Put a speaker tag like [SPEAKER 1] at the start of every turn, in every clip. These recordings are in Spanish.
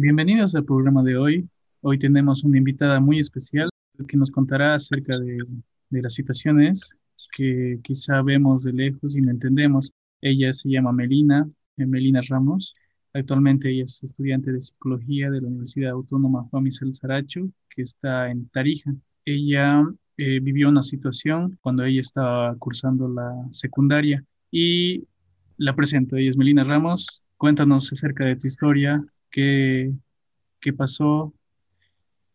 [SPEAKER 1] Bienvenidos al programa de hoy. Hoy tenemos una invitada muy especial que nos contará acerca de, las situaciones que quizá vemos de lejos y no entendemos. Ella se llama Melina, eh, Melina Ramos. Actualmente ella es estudiante de psicología de la Universidad Autónoma Juan Michel Saracho, que está en Tarija. Ella eh, vivió una situación cuando ella estaba cursando la secundaria y la presento. Ella es Melina Ramos. Cuéntanos acerca de tu historia, qué, qué pasó.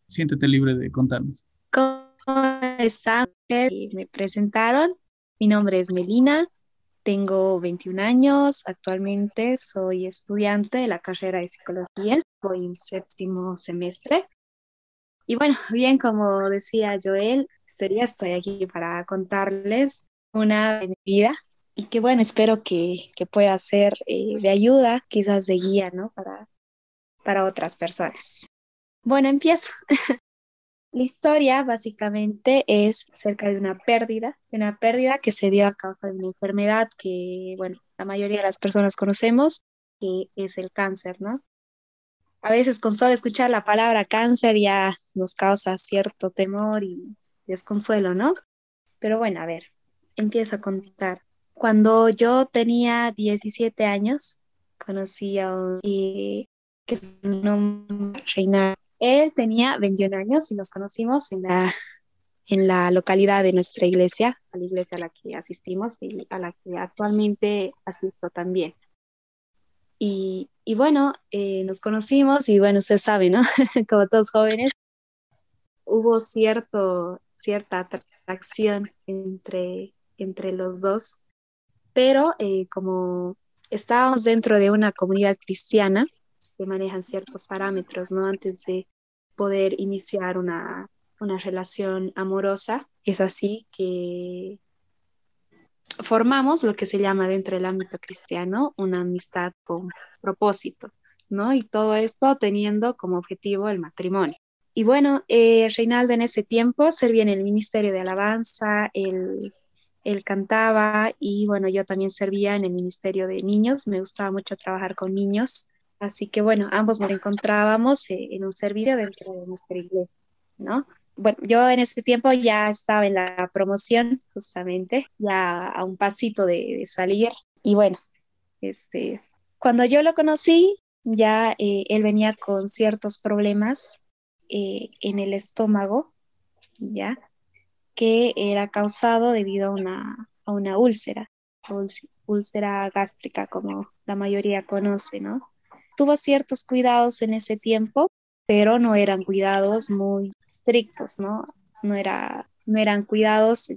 [SPEAKER 1] Siéntete libre de contarnos.
[SPEAKER 2] ¿Cómo están? Me presentaron. Mi nombre es Melina, tengo 21 años, actualmente soy estudiante de la carrera de psicología, voy en séptimo semestre. Y bueno, bien, como decía Joel, sería estoy aquí para contarles una vida y que bueno, espero que, pueda ser eh, de ayuda, quizás de guía, ¿no? Para, para otras personas. Bueno, empiezo. La historia básicamente es acerca de una pérdida, de una pérdida que se dio a causa de una enfermedad que, bueno, la mayoría de las personas conocemos, que es el cáncer, ¿no? A veces con solo escuchar la palabra cáncer ya nos causa cierto temor y desconsuelo, ¿no? Pero bueno, a ver, empiezo a contar. Cuando yo tenía 17 años, conocí a un que es un nombre Reinaldo. Él tenía 21 años y nos conocimos en la, en la localidad de nuestra iglesia, a la iglesia a la que asistimos y a la que actualmente asisto también. Y, y bueno, eh, nos conocimos y bueno, usted sabe, ¿no? Como todos jóvenes, hubo cierto, cierta atracción entre, entre los dos pero eh, como estábamos dentro de una comunidad cristiana, se manejan ciertos parámetros, ¿no? Antes de poder iniciar una, una relación amorosa, es así que formamos lo que se llama dentro del ámbito cristiano una amistad con propósito, ¿no? Y todo esto teniendo como objetivo el matrimonio. Y bueno, eh, Reinaldo en ese tiempo servía en el Ministerio de Alabanza, el él cantaba y bueno, yo también servía en el Ministerio de Niños, me gustaba mucho trabajar con niños, así que bueno, ambos nos encontrábamos eh, en un servicio dentro de nuestra iglesia, ¿no? Bueno, yo en ese tiempo ya estaba en la promoción, justamente, ya a un pasito de, salir, y bueno, este, cuando yo lo conocí, ya eh, él venía con ciertos problemas eh, en el estómago, ¿ya? que era causado debido a una, a una úlcera, úlcera gástrica, como la mayoría conoce, ¿no? Tuvo ciertos cuidados en ese tiempo, pero no eran cuidados muy estrictos, ¿no? No, era, no eran cuidados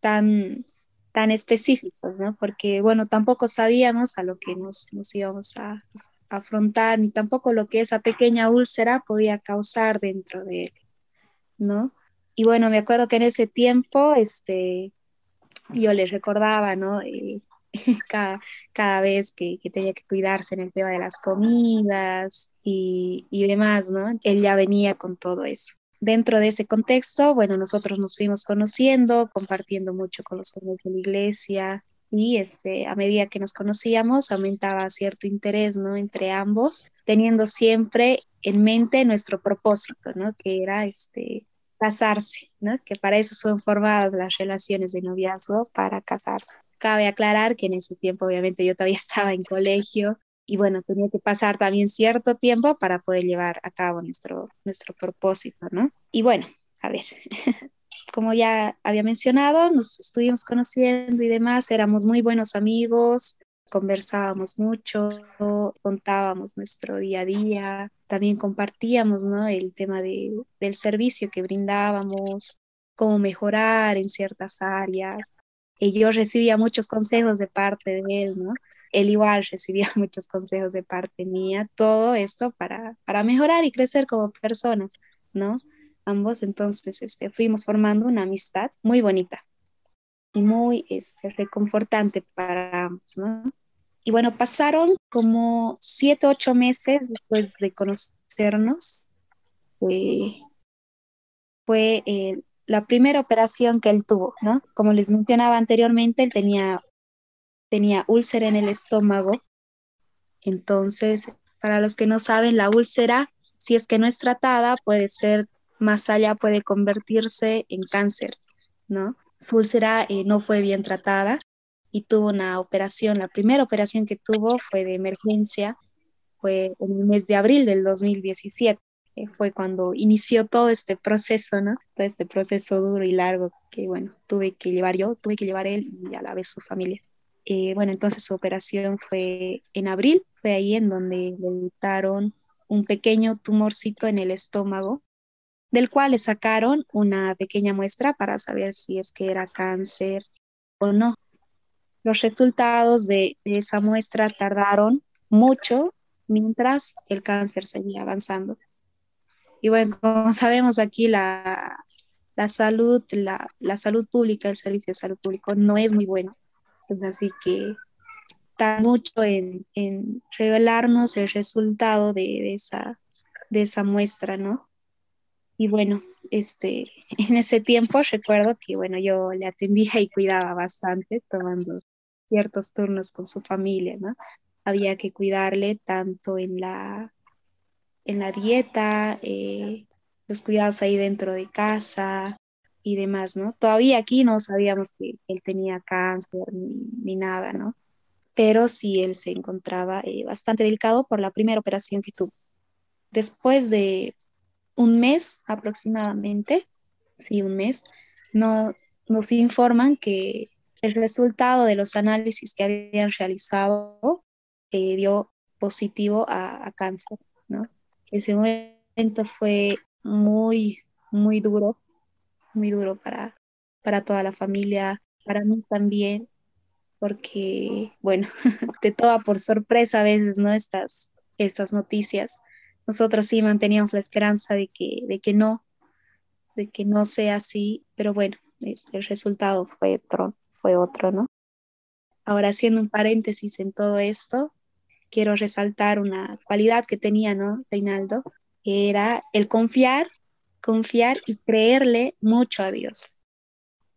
[SPEAKER 2] tan, tan específicos, ¿no? Porque, bueno, tampoco sabíamos a lo que nos, nos íbamos a, afrontar, ni tampoco lo que esa pequeña úlcera podía causar dentro de él, ¿no? Y bueno, me acuerdo que en ese tiempo, este, yo les recordaba, ¿no? Eh, cada, cada, vez que, que, tenía que cuidarse en el tema de las comidas y, y demás, ¿no? Él ya venía con todo eso. Dentro de ese contexto, bueno, nosotros nos fuimos conociendo, compartiendo mucho con los hermanos de la iglesia y este, a medida que nos conocíamos aumentaba cierto interés, ¿no? Entre ambos, teniendo siempre en mente nuestro propósito, ¿no? Que era este, casarse, ¿no? Que para eso son formadas las relaciones de noviazgo, para casarse. Cabe aclarar que en ese tiempo, obviamente, yo todavía estaba en colegio y bueno, tenía que pasar también cierto tiempo para poder llevar a cabo nuestro, nuestro propósito, ¿no? Y bueno, a ver, como ya había mencionado, nos estuvimos conociendo y demás, éramos muy buenos amigos, conversábamos mucho, contábamos nuestro día a día, también compartíamos ¿no? el tema de, del servicio que brindábamos, cómo mejorar en ciertas áreas. Y yo recibía muchos consejos de parte de él, ¿no? Él igual recibía muchos consejos de parte mía, todo esto para, para mejorar y crecer como personas, ¿no? Ambos entonces este, fuimos formando una amistad muy bonita y muy este, reconfortante para ambos, ¿no? Y bueno, pasaron como siete, ocho meses después de conocernos. fue eh, la primera operación que él tuvo, ¿no? Como les mencionaba anteriormente, él tenía, tenía úlcera en el estómago. Entonces, Para los que no saben, la úlcera, si es que no es tratada, puede ser más allá, puede convertirse en cáncer, ¿no? Su úlcera eh, no fue bien tratada y tuvo una operación. La primera operación que tuvo fue de emergencia, fue en el mes de abril del 2017. Fue cuando inició todo este proceso, ¿no? Todo este proceso duro y largo que, bueno, tuve que llevar yo, tuve que llevar él y a la vez su familia. Eh, bueno, entonces su operación fue en abril, fue ahí en donde le un pequeño tumorcito en el estómago, del cual le sacaron una pequeña muestra para saber si es que era cáncer o no. Los resultados de, esa muestra tardaron mucho mientras el cáncer seguía avanzando. Y bueno, como sabemos aquí, la, salud, la, salud pública, el servicio de salud público no es muy bueno. así que está mucho en, revelarnos el resultado de, esa, de esa muestra, ¿no? Y bueno, este, en ese tiempo recuerdo que, bueno, yo le atendía y cuidaba bastante, tomando ciertos turnos con su familia, ¿no? Había que cuidarle tanto en la, en la dieta, eh, los cuidados ahí dentro de casa y demás, ¿no? Todavía aquí no sabíamos que él tenía cáncer ni, nada, ¿no? Pero sí él se encontraba eh, bastante delicado por la primera operación que tuvo. Después de un mes aproximadamente, sí, un mes, no, nos informan que el resultado de los análisis que habían realizado eh, dio positivo a, cáncer. Ese momento fue muy, muy duro, muy duro para, para toda la familia, para mí también, porque, bueno, te toma por sorpresa a veces, ¿no? Estas, estas noticias. Nosotros sí manteníamos la esperanza de que, de que no, de que no sea así, pero bueno, este, el resultado fue otro, fue otro, ¿no? Ahora, haciendo un paréntesis en todo esto, quiero resaltar una cualidad que tenía, ¿no? Reinaldo, que era el confiar, confiar y creerle mucho a Dios.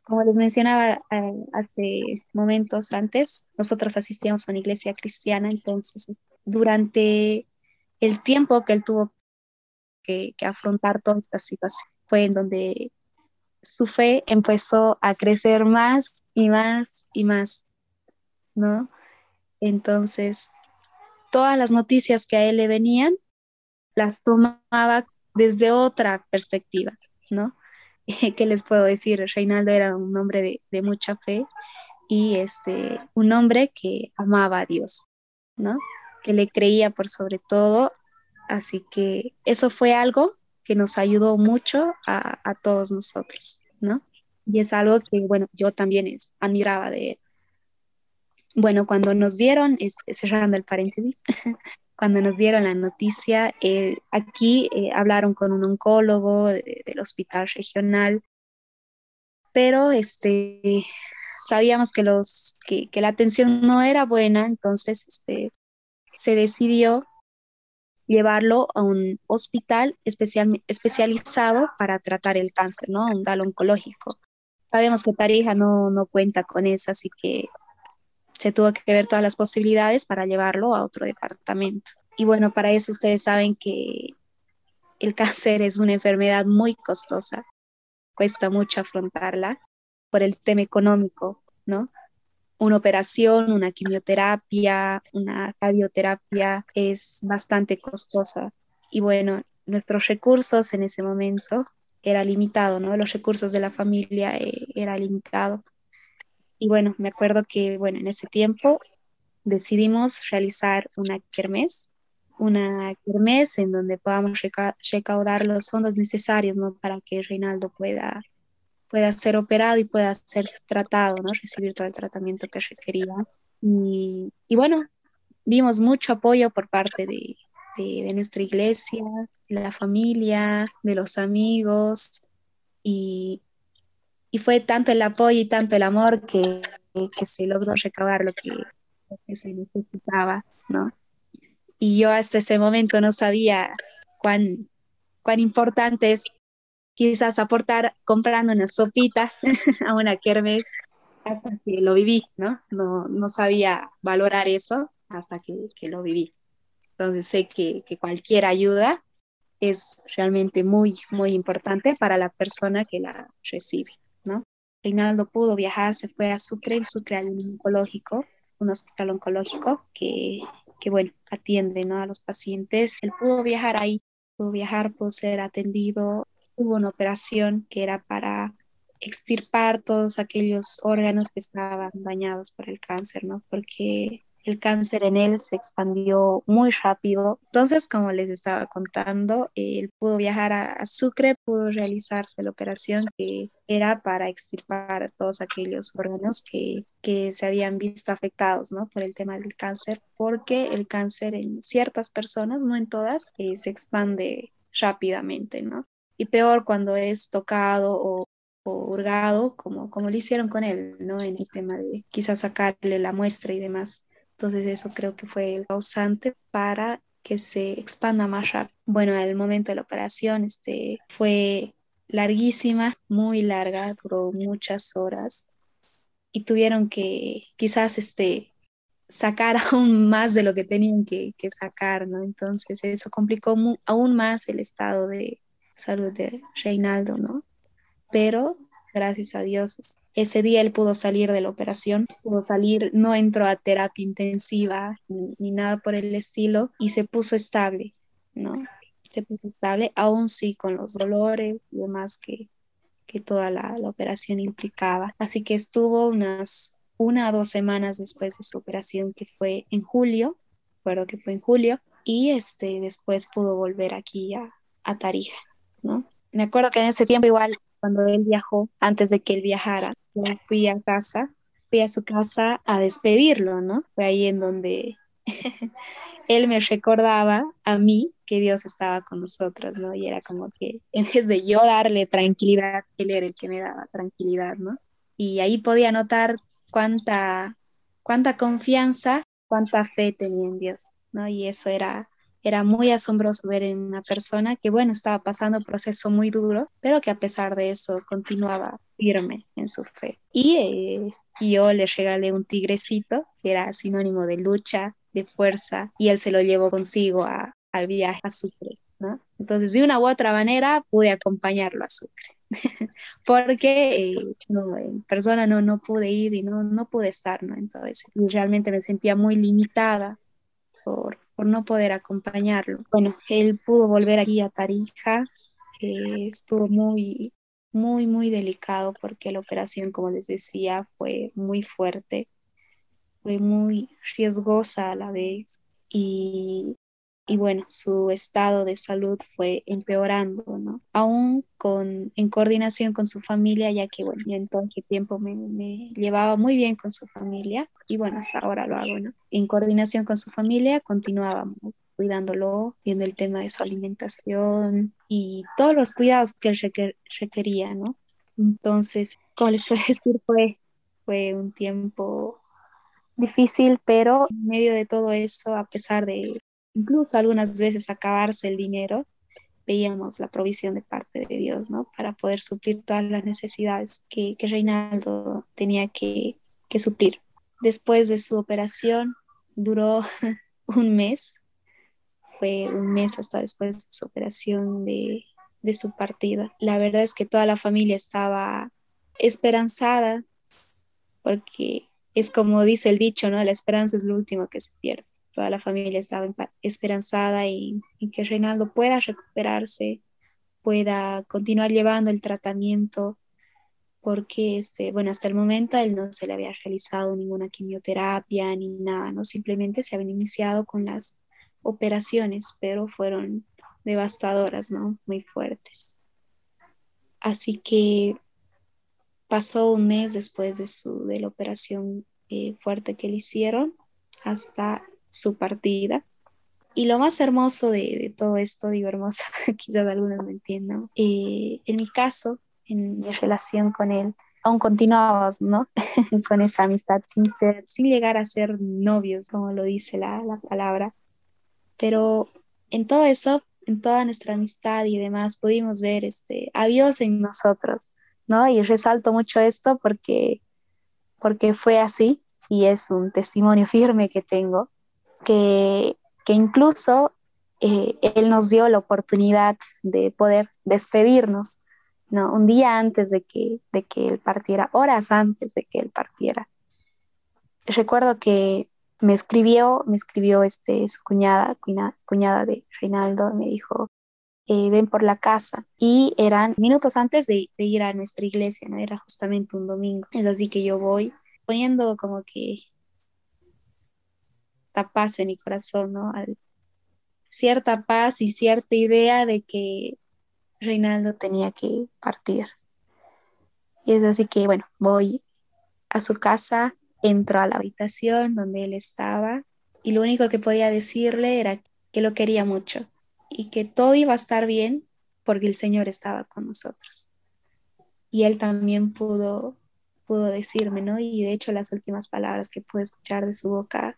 [SPEAKER 2] Como les mencionaba eh, hace momentos antes, nosotros asistíamos a una iglesia cristiana, entonces durante el tiempo que él tuvo que, que afrontar toda esta situación, fue en donde su fe empezó a crecer más y más y más, ¿no? Entonces, todas las noticias que a él le venían, las tomaba desde otra perspectiva, ¿no? ¿Qué les puedo decir? Reinaldo era un hombre de, mucha fe y este, un hombre que amaba a Dios, ¿no? Que le creía por sobre todo. Así que eso fue algo que nos ayudó mucho a, todos nosotros, ¿no? Y es algo que, bueno, yo también es, admiraba de él. Bueno, cuando nos dieron, este, cerrando el paréntesis, cuando nos dieron la noticia, eh, aquí eh, hablaron con un oncólogo del hospital regional, pero este, sabíamos que, los, que, que, la atención no era buena, entonces este, se decidió llevarlo a un hospital especial, especializado para tratar el cáncer, ¿no? Un hospital oncológico. Sabemos que Tarija no, no cuenta con eso, así que se tuvo que ver todas las posibilidades para llevarlo a otro departamento. Y bueno, para eso ustedes saben que el cáncer es una enfermedad muy costosa, cuesta mucho afrontarla por el tema económico, ¿no? una operación, una quimioterapia, una radioterapia es bastante costosa. Y bueno, nuestros recursos en ese momento era limitado, ¿no? Los recursos de la familia eh, era limitado. Y bueno, me acuerdo que, bueno, en ese tiempo decidimos realizar una kermés, una kermés en donde podamos recaudar los fondos necesarios, ¿no? Para que Reinaldo pueda pueda ser operado y pueda ser tratado, ¿no? Recibir todo el tratamiento que requería. Y, y bueno, vimos mucho apoyo por parte de, de, nuestra iglesia, de la familia, de los amigos, y, y, fue tanto el apoyo y tanto el amor que, que se logró recabar lo que, lo que se necesitaba, ¿no? Y yo hasta ese momento no sabía cuán, cuán importante es quizás aportar comprando una sopita a una kermes hasta que lo viví, ¿no? No, no sabía valorar eso hasta que, que lo viví. Entonces sé que, que cualquier ayuda es realmente muy, muy importante para la persona que la recibe. Reinaldo pudo viajar, se fue a Sucre, en Sucre hay un oncológico, un hospital oncológico que, que, bueno, atiende ¿no? a los pacientes. Él pudo viajar ahí, pudo viajar, pudo ser atendido. Hubo una operación que era para extirpar todos aquellos órganos que estaban dañados por el cáncer, ¿no? Porque el cáncer en él se expandió muy rápido. Entonces, como les estaba contando, él pudo viajar a, Sucre, pudo realizarse la operación que era para extirpar todos aquellos órganos que, que se habían visto afectados ¿no? por el tema del cáncer, porque el cáncer en ciertas personas, no en todas, eh, se expande rápidamente, ¿no? Y peor cuando es tocado o hurgado, como, como lo hicieron con él, ¿no? En el tema de quizás sacarle la muestra y demás. Entonces eso creo que fue el causante para que se expanda más rápido. Bueno, el momento de la operación este, fue larguísima, muy larga, duró muchas horas y tuvieron que quizás este, sacar aún más de lo que tenían que, que sacar, ¿no? Entonces eso complicó aún más el estado de salud de Reinaldo, ¿no? Pero gracias a Dios ese día él pudo salir de la operación, pudo salir, no entró a terapia intensiva ni, nada por el estilo y se puso estable, ¿no? Se puso estable, aún sí con los dolores y demás que, que toda la, la operación implicaba. Así que estuvo unas una o dos semanas después de su operación, que fue en julio, recuerdo que fue en julio, y este, después pudo volver aquí a, a Tarija, ¿no? Me acuerdo que en ese tiempo igual cuando él viajó, antes de que él viajara, fui a casa, fui a su casa a despedirlo, ¿no? Fue ahí en donde él me recordaba a mí que Dios estaba con nosotros, ¿no? Y era como que en vez de yo darle tranquilidad, él era el que me daba tranquilidad, ¿no? Y ahí podía notar cuánta, cuánta confianza, cuánta fe tenía en Dios, ¿no? Y eso era era muy asombroso ver en una persona que, bueno, estaba pasando un proceso muy duro, pero que a pesar de eso continuaba firme en su fe. Y eh, yo le regalé un tigrecito, que era sinónimo de lucha, de fuerza, y él se lo llevó consigo a, al viaje a Sucre. ¿no? Entonces, de una u otra manera, pude acompañarlo a Sucre. porque eh, no, en persona no, no pude ir y no, no pude estar, ¿no? Entonces, realmente me sentía muy limitada por, por no poder acompañarlo. Bueno, él pudo volver aquí a Tarija, estuvo muy, muy, muy delicado porque la operación, como les decía, fue muy fuerte, fue muy riesgosa a la vez y y bueno, su estado de salud fue empeorando, ¿no? Aún con, en coordinación con su familia, ya que, bueno, en todo ese tiempo me, me, llevaba muy bien con su familia y bueno, hasta ahora lo hago, ¿no? En coordinación con su familia continuábamos cuidándolo, viendo el tema de su alimentación y todos los cuidados que él requería, ¿no? Entonces, como les puedo decir, fue, fue un tiempo difícil, pero en medio de todo eso, a pesar de incluso algunas veces acabarse el dinero, veíamos la provisión de parte de Dios, ¿no? Para poder suplir todas las necesidades que, que Reinaldo tenía que, que suplir. Después de su operación, duró un mes, fue un mes hasta después de su operación de, de su partida. La verdad es que toda la familia estaba esperanzada, porque es como dice el dicho, ¿no? La esperanza es lo último que se pierde toda la familia estaba esperanzada y, que Reinaldo pueda recuperarse, pueda continuar llevando el tratamiento, porque este, bueno, hasta el momento a él no se le había realizado ninguna quimioterapia ni nada, ¿no? Simplemente se habían iniciado con las operaciones, pero fueron devastadoras, ¿no? Muy fuertes. Así que pasó un mes después de, su, de la operación eh, fuerte que le hicieron hasta su partida. Y lo más hermoso de, todo esto, digo hermoso, quizás algunos me entiendan, eh, en mi caso, en mi relación con él, aún continuábamos, ¿no? con esa amistad sin llegar a ser novios, como lo dice la, la palabra. Pero en todo eso, en toda nuestra amistad y demás, pudimos ver este, a Dios en nosotros, ¿no? Y resalto mucho esto porque, porque fue así y es un testimonio firme que tengo que, que incluso eh, él nos dio la oportunidad de poder despedirnos, ¿no? Un día antes de que, de que él partiera, horas antes de que él partiera. Recuerdo que me escribió, me escribió este, su cuñada, cuñada, de Reinaldo, me dijo, eh, ven por la casa. Y eran minutos antes de, ir a nuestra iglesia, ¿no? Era justamente un domingo. Así que yo voy poniendo como que la paz en mi corazón, ¿no? cierta paz y cierta idea de que Reinaldo tenía que partir. Y es así que, bueno, voy a su casa, entro a la habitación donde él estaba y lo único que podía decirle era que lo quería mucho y que todo iba a estar bien porque el Señor estaba con nosotros. Y él también pudo, pudo decirme, ¿no? Y de hecho las últimas palabras que pude escuchar de su boca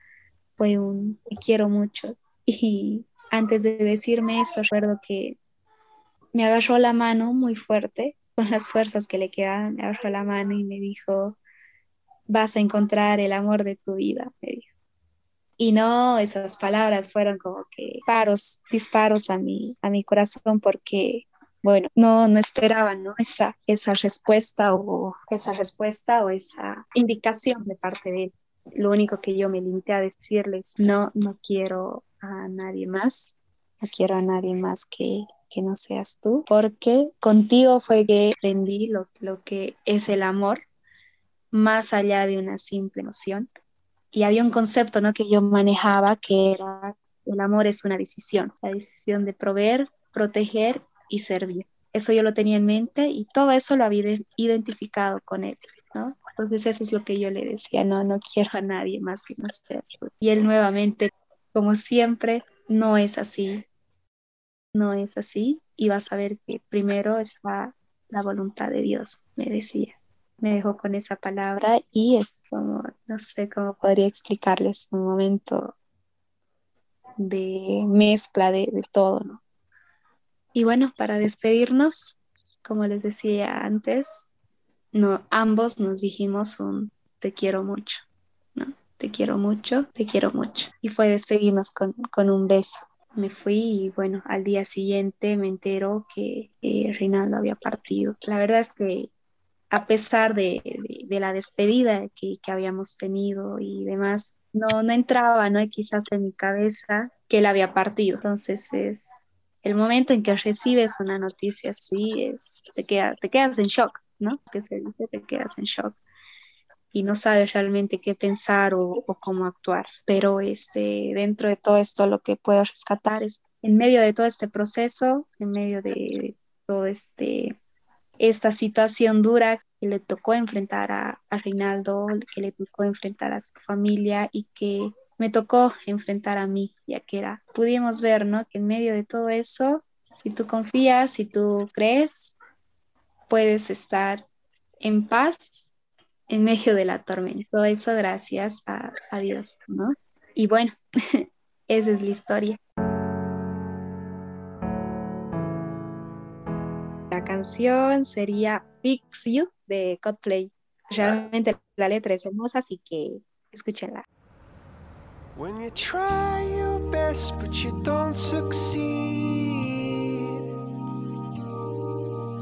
[SPEAKER 2] fue un te quiero mucho. Y antes de decirme eso, recuerdo que me agarró la mano muy fuerte, con las fuerzas que le quedaban, me agarró la mano y me dijo, vas a encontrar el amor de tu vida, me dijo. Y no, esas palabras fueron como que disparos, disparos a mi, a mi corazón porque, bueno, no, no esperaban, ¿no? Esa, esa respuesta o esa respuesta o esa indicación de parte de él. Lo único que yo me limité a decirles, no, no quiero a nadie más, no quiero a nadie más que, que no seas tú, porque contigo fue que aprendí lo, lo que es el amor, más allá de una simple noción. Y había un concepto ¿no? que yo manejaba que era el amor es una decisión, la decisión de proveer, proteger y servir. Eso yo lo tenía en mente y todo eso lo había identificado con él, ¿no? Entonces eso es lo que yo le decía, no, no quiero a nadie más que no seas tú. Y él nuevamente como siempre, no es así. No es así. Y vas a ver que primero está la voluntad de Dios, me decía. Me dejó con esa palabra y es como, no sé cómo podría explicarles un momento de mezcla de, de todo, ¿no? Y bueno, para despedirnos, como les decía antes, no, ambos nos dijimos un te quiero mucho, ¿no? te quiero mucho, te quiero mucho. Y fue despedirnos con, con un beso. Me fui y bueno, al día siguiente me entero que eh, Rinaldo había partido. La verdad es que a pesar de, de, la despedida que, que, habíamos tenido y demás, no, no entraba, ¿no? Quizás en mi cabeza que él había partido. Entonces es el momento en que recibes una noticia así, es, te, queda, te quedas en shock, ¿no? Que se dice, te quedas en shock y no sabes realmente qué pensar o, cómo actuar. Pero este, dentro de todo esto lo que puedo rescatar es, en medio de todo este proceso, en medio de, todo este, esta situación dura que le tocó enfrentar a, a Reinaldo, que le tocó enfrentar a su familia y que me tocó enfrentar a mí, ya que era, pudimos ver, ¿no? Que en medio de todo eso, si tú confías, si tú crees, puedes estar en paz en medio de la tormenta. Todo eso gracias a, Dios, ¿no? Y bueno, esa es la historia. La canción sería Fix You de Coldplay. Realmente la letra es hermosa, así que escúchenla. When you try your best but.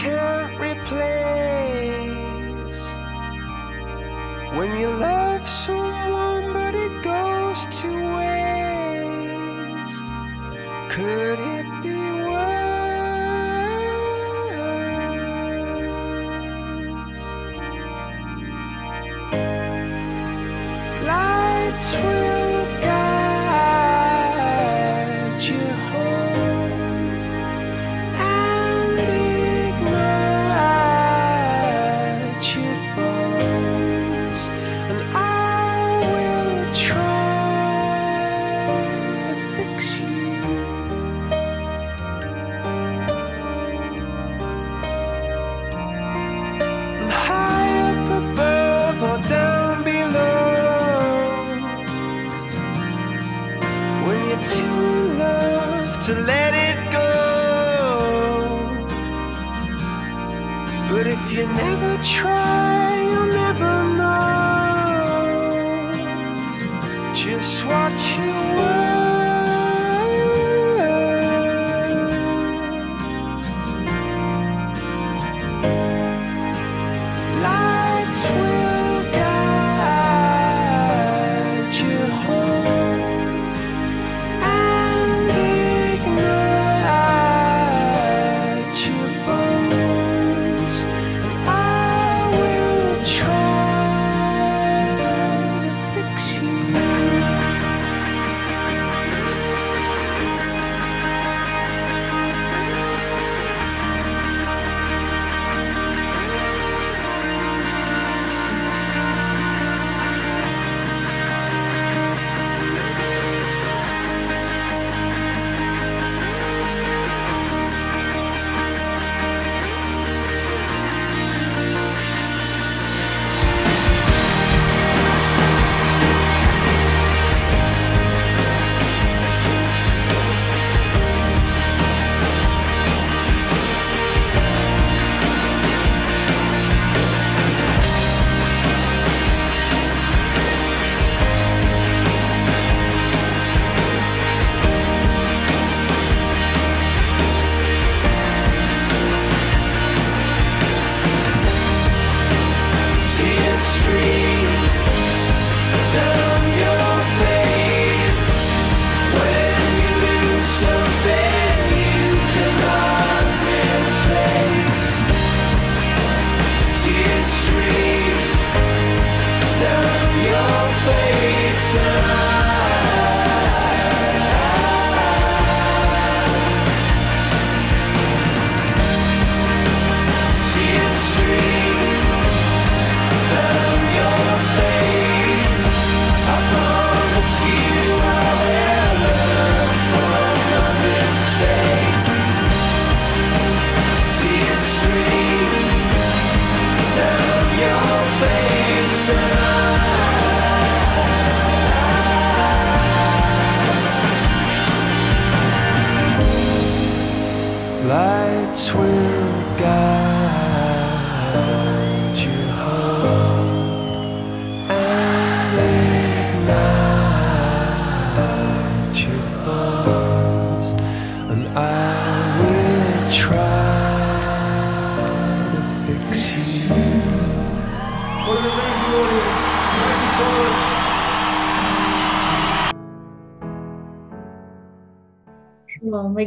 [SPEAKER 2] can't replace. When you love someone but it goes to waste, could it be worse? Lights will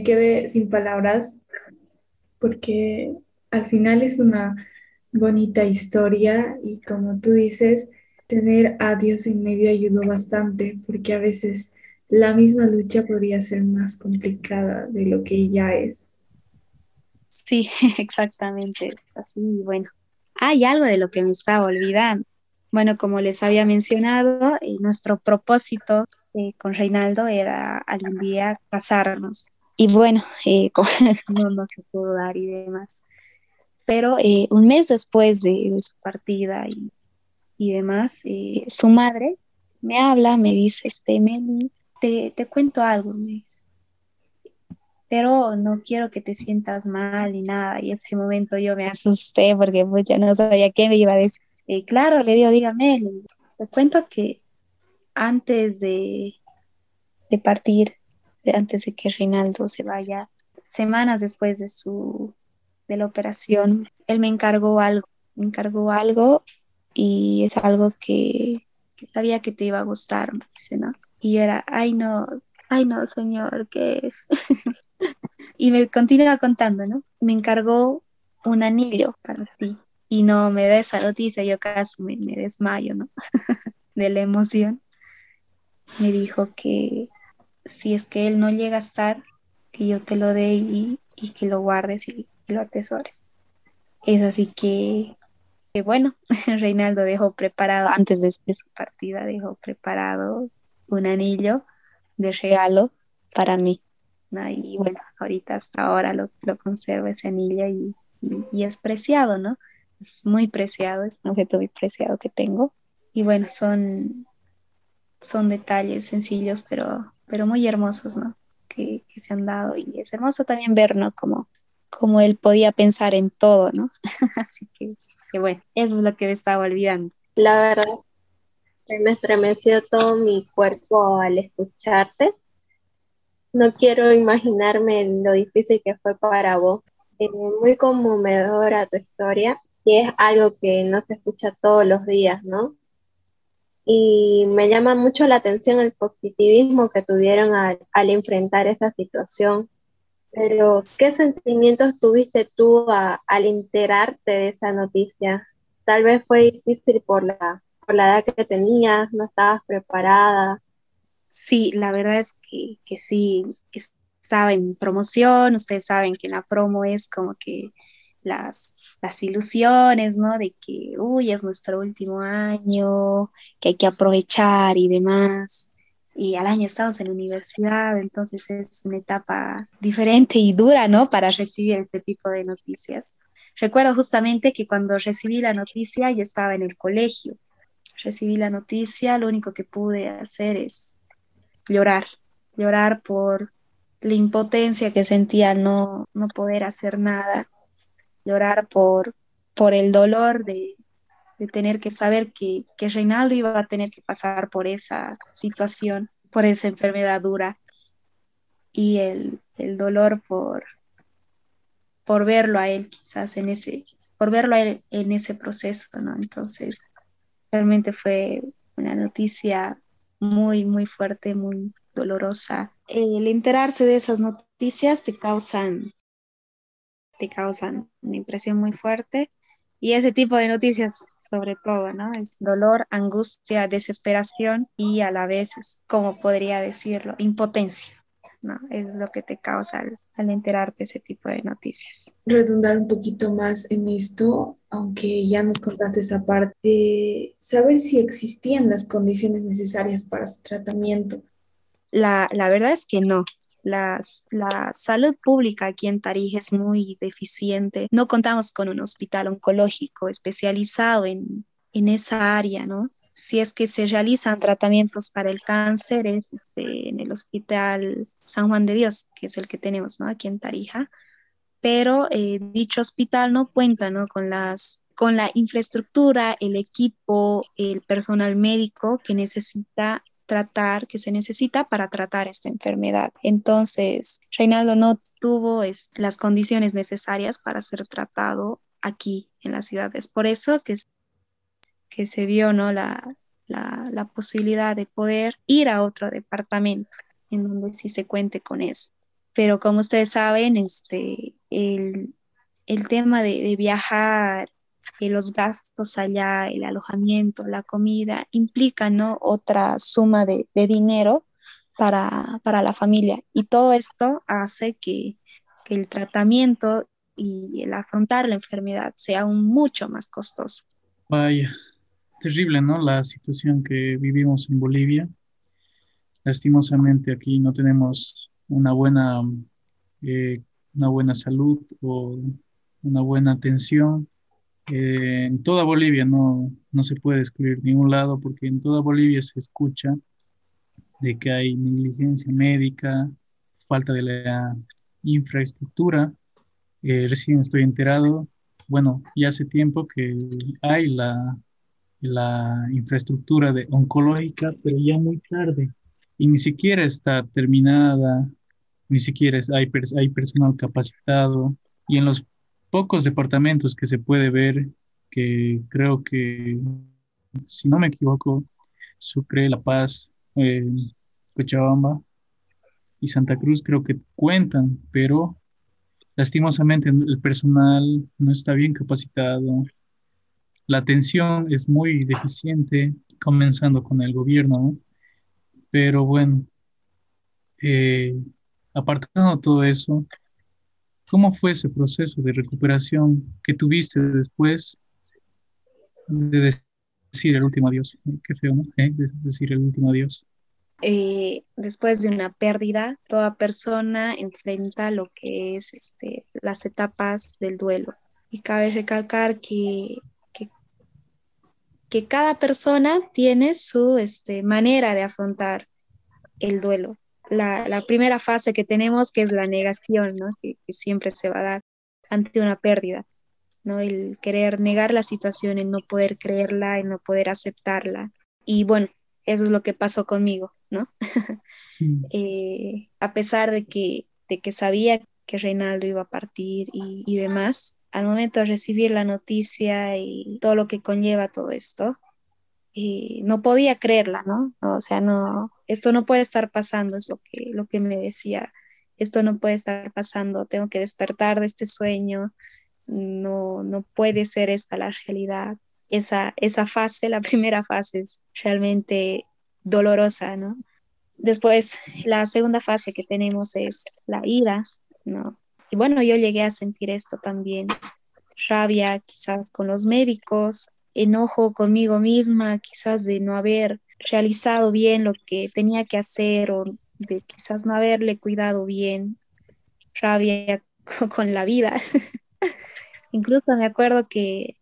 [SPEAKER 3] quedé sin palabras porque al final es una bonita historia y como tú dices, tener a Dios en medio ayudó bastante porque a veces la misma lucha podría ser más complicada de lo que ya es.
[SPEAKER 2] Sí, exactamente, es así. Bueno, hay algo de lo que me estaba olvidando. Bueno, como les había mencionado, eh, nuestro propósito eh, con Reinaldo era algún día casarnos. Y bueno, eh, no, se pudo dar y demás. Pero eh, un mes después de, su partida y, y demás, eh, su madre me habla, me dice, este, Meli, te, te cuento algo, me dice pero no quiero que te sientas mal ni nada. Y en ese momento yo me asusté porque pues ya no sabía qué me iba a decir. Claro, le digo, dígame, te cuento que antes de, de partir, antes de que Reinaldo se vaya, semanas después de su de la operación, él me encargó algo, me encargó algo y es algo que, sabía que te iba a gustar, me ¿no? Y yo era, ay no, ay no, señor, ¿qué es? Y me continúa contando, ¿no? Me encargó un anillo para ti. Y no me da esa noticia, yo casi me, me desmayo, ¿no? De la emoción. Me dijo que si es que él no llega a estar, que yo te lo dé y, y que lo guardes y, lo atesores. Es así que, bueno, Reinaldo dejó preparado, antes de, de su partida, dejó preparado un anillo de regalo para mí. ¿no? Y bueno, ahorita hasta ahora lo, lo conservo ese anillo y, y, y es preciado, ¿no? Es muy preciado, es un objeto muy preciado que tengo. Y bueno, son, son detalles sencillos, pero, pero muy hermosos, ¿no? que, que, se han dado y es hermoso también ver, ¿no? Como, como él podía pensar en todo, ¿no? Así que, que, bueno, eso es lo que me estaba olvidando.
[SPEAKER 4] La verdad, me estremeció todo mi cuerpo al escucharte. No quiero imaginarme lo difícil que fue para vos. Eh, muy conmovedora tu historia y es algo que no se escucha todos los días, ¿no? Y me llama mucho la atención el positivismo que tuvieron al, enfrentar esa situación. Pero, ¿qué sentimientos tuviste tú al enterarte de esa noticia? Tal vez fue difícil por la, por la edad que tenías, no estabas preparada.
[SPEAKER 2] Sí, la verdad es que, que sí, estaba en promoción, ustedes saben que la promo es como que las las ilusiones, ¿no? De que, uy, es nuestro último año, que hay que aprovechar y demás. Y al año estamos en la universidad, entonces es una etapa diferente y dura, ¿no? Para recibir este tipo de noticias. Recuerdo justamente que cuando recibí la noticia yo estaba en el colegio. Recibí la noticia, lo único que pude hacer es llorar, llorar por la impotencia que sentía no, no poder hacer nada llorar por, por el dolor de, tener que saber que, que, Reinaldo iba a tener que pasar por esa situación, por esa enfermedad dura y el, dolor por, por verlo a él quizás en ese, por verlo en ese proceso, ¿no? Entonces, realmente fue una noticia muy, muy fuerte, muy dolorosa. El enterarse de esas noticias te causan te causan una impresión muy fuerte. Y ese tipo de noticias, sobre todo, ¿no? Es dolor, angustia, desesperación y a la vez, como podría decirlo, impotencia, ¿no? Es lo que te causa al, al enterarte ese tipo de noticias.
[SPEAKER 3] Redundar un poquito más en esto, aunque ya nos contaste esa parte, saber si existían las condiciones necesarias para su tratamiento.
[SPEAKER 2] La, la verdad es que no, la salud pública aquí en Tarija es muy deficiente. No contamos con un hospital oncológico especializado en, en esa área, ¿no? Si es que se realizan tratamientos para el cáncer es este, en el Hospital San Juan de Dios, que es el que tenemos, ¿no? Aquí en Tarija. Pero eh, dicho hospital no cuenta, ¿no? Con las con la infraestructura, el equipo, el personal médico que necesita tratar, que se necesita para tratar esta enfermedad. Entonces, Reinaldo no tuvo las condiciones necesarias para ser tratado aquí en la ciudad. Es por eso que, que se vio ¿no? la, la, posibilidad de poder ir a otro departamento en donde sí se cuente con eso. Pero como ustedes saben, este, el, el tema de, de viajar los gastos allá, el alojamiento, la comida, implican ¿no? otra suma de, dinero para, la familia. Y todo esto hace que, el tratamiento y el afrontar la enfermedad sea aún mucho más costoso.
[SPEAKER 1] Vaya, terrible, ¿no? La situación que vivimos en Bolivia. Lastimosamente aquí no tenemos una buena, eh, una buena salud o una buena atención eh, en toda Bolivia no, no se puede excluir ningún lado porque en toda Bolivia se escucha de que hay negligencia médica, falta de la infraestructura. Eh, recién estoy enterado, bueno, ya hace tiempo que hay la, la infraestructura de oncológica, pero ya muy tarde y ni siquiera está terminada, ni siquiera hay, hay personal capacitado y en los pocos departamentos que se puede ver, que creo que, si no me equivoco, Sucre, La Paz, eh, Cochabamba y Santa Cruz creo que cuentan, pero lastimosamente el personal no está bien capacitado, la atención es muy deficiente, comenzando con el gobierno, pero bueno, eh, apartando todo eso, ¿Cómo fue ese proceso de recuperación que tuviste después de decir el último adiós? Qué feo, ¿no? ¿Eh? De decir el último adiós.
[SPEAKER 2] Eh, después de una pérdida, toda persona enfrenta lo que es este, las etapas del duelo. Y cabe recalcar que, que, cada persona tiene su este, manera de afrontar el duelo la, primera fase que tenemos, que es la negación, ¿no? Que, siempre se va a dar ante una pérdida, ¿no? El querer negar la situación, el no poder creerla, el no poder aceptarla. Y bueno, eso es lo que pasó conmigo, ¿no? Eh, a pesar de que, de que sabía que Reinaldo iba a partir y, y demás, al momento de recibir la noticia y todo lo que conlleva todo esto, y no podía creerla, ¿no? O sea, no, esto no puede estar pasando, es lo que, lo que me decía, esto no puede estar pasando, tengo que despertar de este sueño, no, no puede ser esta la realidad. Esa, esa fase, la primera fase es realmente dolorosa, ¿no? Después, la segunda fase que tenemos es la ira, ¿no? Y bueno, yo llegué a sentir esto también, rabia quizás con los médicos, enojo conmigo misma, quizás de no haber realizado bien lo que tenía que hacer o de quizás no haberle cuidado bien, rabia con la vida. Incluso me acuerdo que,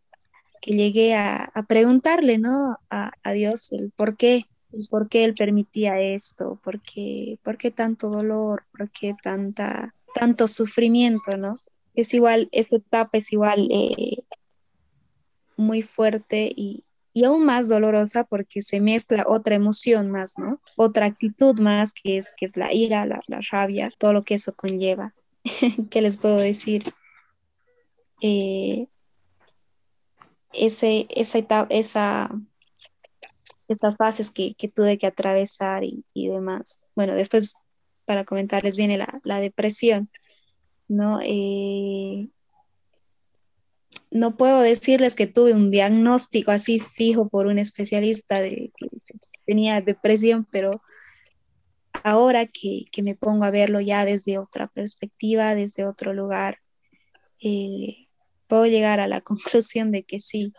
[SPEAKER 2] llegué a, preguntarle, ¿no? A, Dios el por qué, el por qué Él permitía esto, por qué, por qué tanto dolor, por qué tanta, tanto sufrimiento, ¿no? Es igual, esta etapa es igual eh, muy fuerte y, aún más dolorosa porque se mezcla otra emoción más, ¿no? Otra actitud más que es, que es la ira, la, rabia, todo lo que eso conlleva. ¿Qué les puedo decir? Eh, ese, esa etapa, esa, estas fases que, tuve que atravesar y, demás. Bueno, después para comentarles viene la, la depresión, ¿no? Eh, no puedo decirles que tuve un diagnóstico así fijo por un especialista de que tenía depresión, pero ahora que, me pongo a verlo ya desde otra perspectiva, desde otro lugar, eh, puedo llegar a la conclusión de que sí,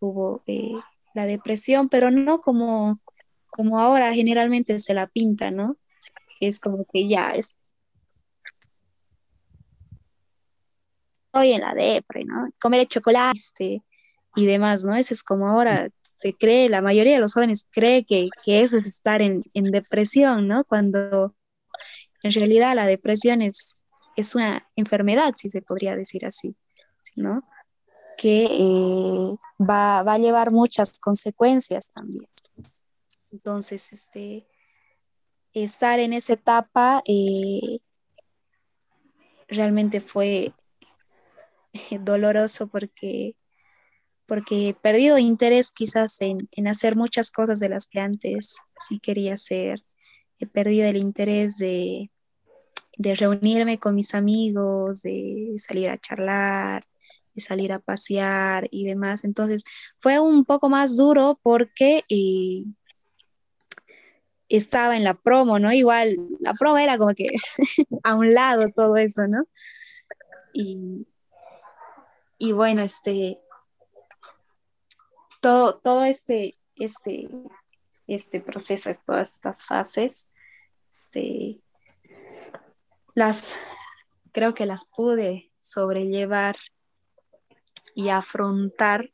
[SPEAKER 2] hubo eh, la depresión, pero no como, como ahora generalmente se la pinta, ¿no? Es como que ya es hoy en la depre, ¿no? Comer chocolate y demás, ¿no? Eso es como ahora se cree, la mayoría de los jóvenes cree que, eso es estar en, depresión, ¿no? Cuando en realidad la depresión es, es una enfermedad, si se podría decir así, ¿no? Que eh, va, a llevar muchas consecuencias también. Entonces, este, estar en esa etapa eh, realmente fue doloroso porque, porque he perdido interés quizás en, hacer muchas cosas de las que antes sí quería hacer. He perdido el interés de, reunirme con mis amigos, de salir a charlar, de salir a pasear y demás. Entonces fue un poco más duro porque eh, estaba en la promo, ¿no? Igual la promo era como que a un lado todo eso, ¿no? Y, y bueno, este, todo, todo este, este, este proceso, todas estas fases, este, las, creo que las pude sobrellevar y afrontar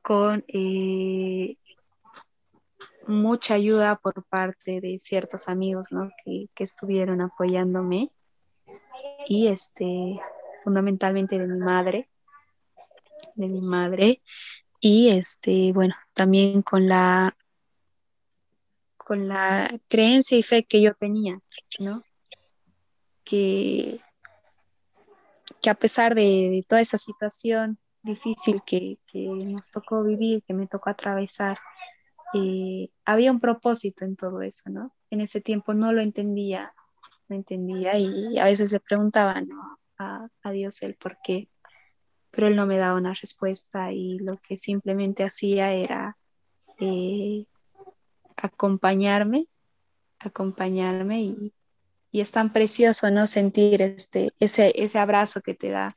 [SPEAKER 2] con eh, mucha ayuda por parte de ciertos amigos que, que, estuvieron apoyándome y este fundamentalmente de mi madre, de mi madre, y este, bueno, también con la con la creencia y fe que yo tenía, ¿no? Que, que a pesar de, toda esa situación difícil que, nos tocó vivir, que me tocó atravesar, eh, había un propósito en todo eso, ¿no? En ese tiempo no lo entendía, no entendía y a veces le preguntaba, ¿no? a, Dios el por qué, pero él no me daba una respuesta y lo que simplemente hacía era eh, acompañarme, acompañarme y, es tan precioso no sentir este, ese, ese abrazo que te da,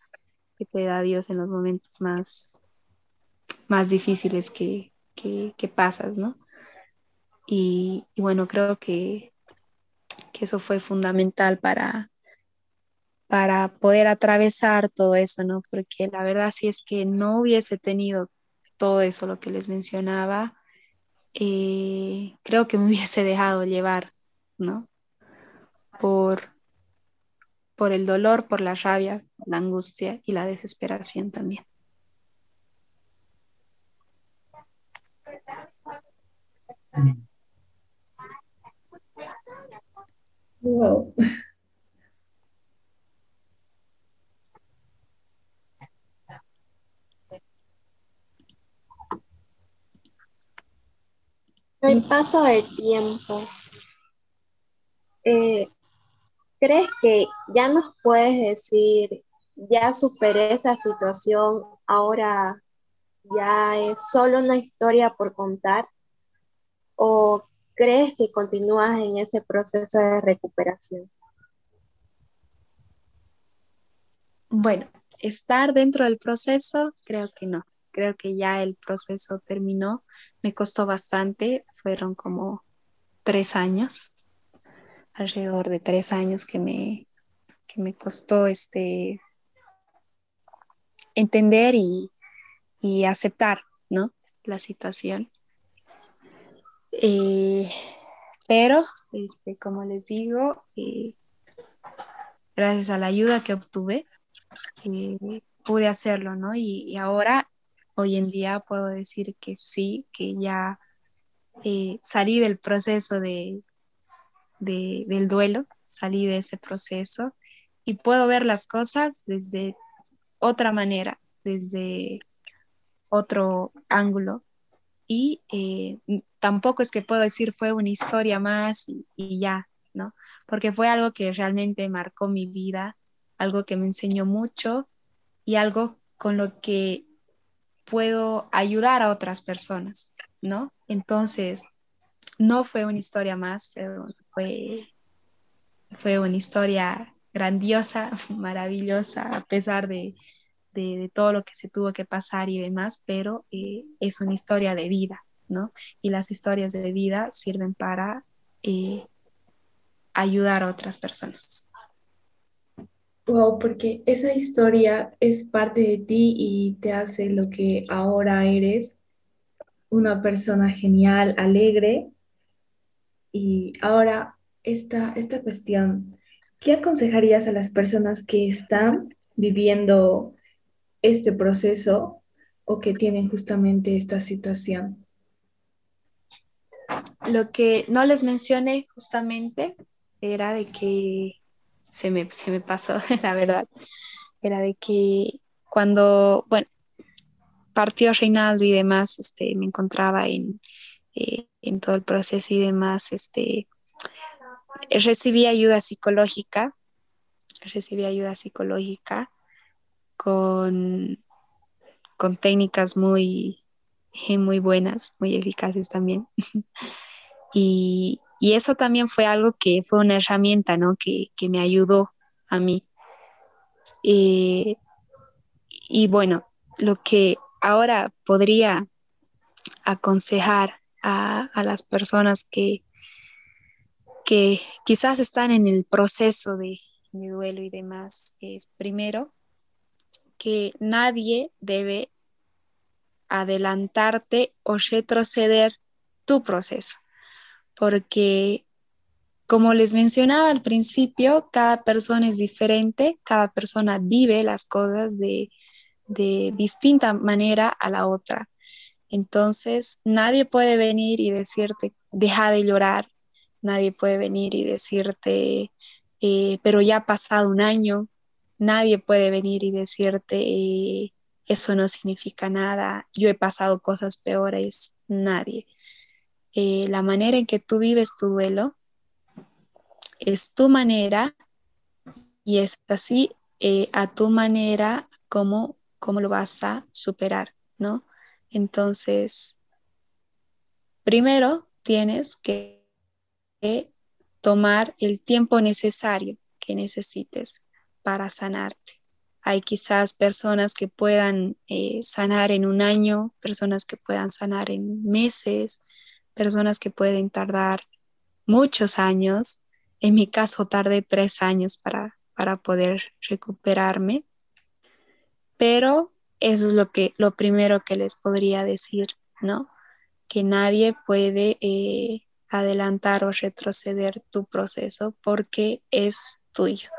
[SPEAKER 2] que te da Dios en los momentos más, más difíciles que, pasas, ¿no? Y, bueno, creo que, que, eso fue fundamental para, para poder atravesar todo eso, ¿no? Porque la verdad sí es que no hubiese tenido todo eso, lo que les mencionaba, eh, creo que me hubiese dejado llevar ¿no? Por, por el dolor, por la rabia, la angustia y la desesperación también.
[SPEAKER 3] Wow.
[SPEAKER 4] El paso del tiempo, eh, ¿crees que ya nos puedes decir, ya superé esa situación, ahora ya es solo una historia por contar? ¿O crees que continúas en ese proceso de recuperación?
[SPEAKER 2] Bueno, estar dentro del proceso, creo que no. Creo que ya el proceso terminó. Me costó bastante, fueron como tres años, alrededor de tres años que me, que me costó este, entender y, y aceptar ¿no? la situación. Eh, pero, este, como les digo, eh, gracias a la ayuda que obtuve, eh, pude hacerlo, ¿no? Y, y, ahora, hoy en día, puedo decir que sí, que ya salí del proceso de, del duelo, salí de ese proceso y puedo ver las cosas desde otra manera, desde otro ángulo. Y eh, tampoco es que puedo decir fue una historia más y, y, ya, ¿no? Porque fue algo que realmente marcó mi vida, algo que me enseñó mucho y algo con lo que puedo ayudar a otras personas, ¿no? Entonces, no fue una historia más, pero fue, fue una historia grandiosa, maravillosa, a pesar de, de, todo lo que se tuvo que pasar y demás, pero eh, es una historia de vida, ¿no? Y las historias de vida sirven para eh, ayudar a otras personas.
[SPEAKER 3] Wow, porque esa historia es parte de ti y te hace lo que ahora eres, una persona genial, alegre. Y ahora, esta, esta cuestión, ¿qué aconsejarías a las personas que están viviendo este proceso o que tienen justamente esta situación?
[SPEAKER 2] Lo que no les mencioné justamente era de que se me, se me pasó, la verdad, era de que cuando, bueno, partió Reinaldo y demás, este, me encontraba en, eh, en todo el proceso y demás, este, recibí ayuda psicológica, recibí ayuda psicológica con, con técnicas muy, muy buenas, muy eficaces también. y, y, eso también fue algo que fue una herramienta, ¿no? Que, que me ayudó a mí. Eh, y bueno, lo que ahora podría aconsejar a, a las personas que, que quizás están en el proceso de, de duelo y demás es primero que nadie debe adelantarte o retroceder tu proceso, porque como les mencionaba al principio, cada persona es diferente, cada persona vive las cosas de, de distinta manera a la otra. Entonces, nadie puede venir y decirte, deja de llorar, nadie puede venir y decirte, eh, pero ya ha pasado un año, nadie puede venir y decirte, eh, eso no significa nada, yo he pasado cosas peores, nadie. Eh, la manera en que tú vives tu duelo es tu manera y es así eh, a tu manera como lo vas a superar, ¿no? Entonces, primero tienes que tomar el tiempo necesario que necesites para sanarte. Hay quizás personas que puedan eh, sanar en un año, personas que puedan sanar en meses, personas que pueden tardar muchos años. En mi caso tardé tres años para, para poder recuperarme, pero eso es lo, que, lo primero que les podría decir, ¿no? Que nadie puede eh, adelantar o retroceder tu proceso porque es tuyo.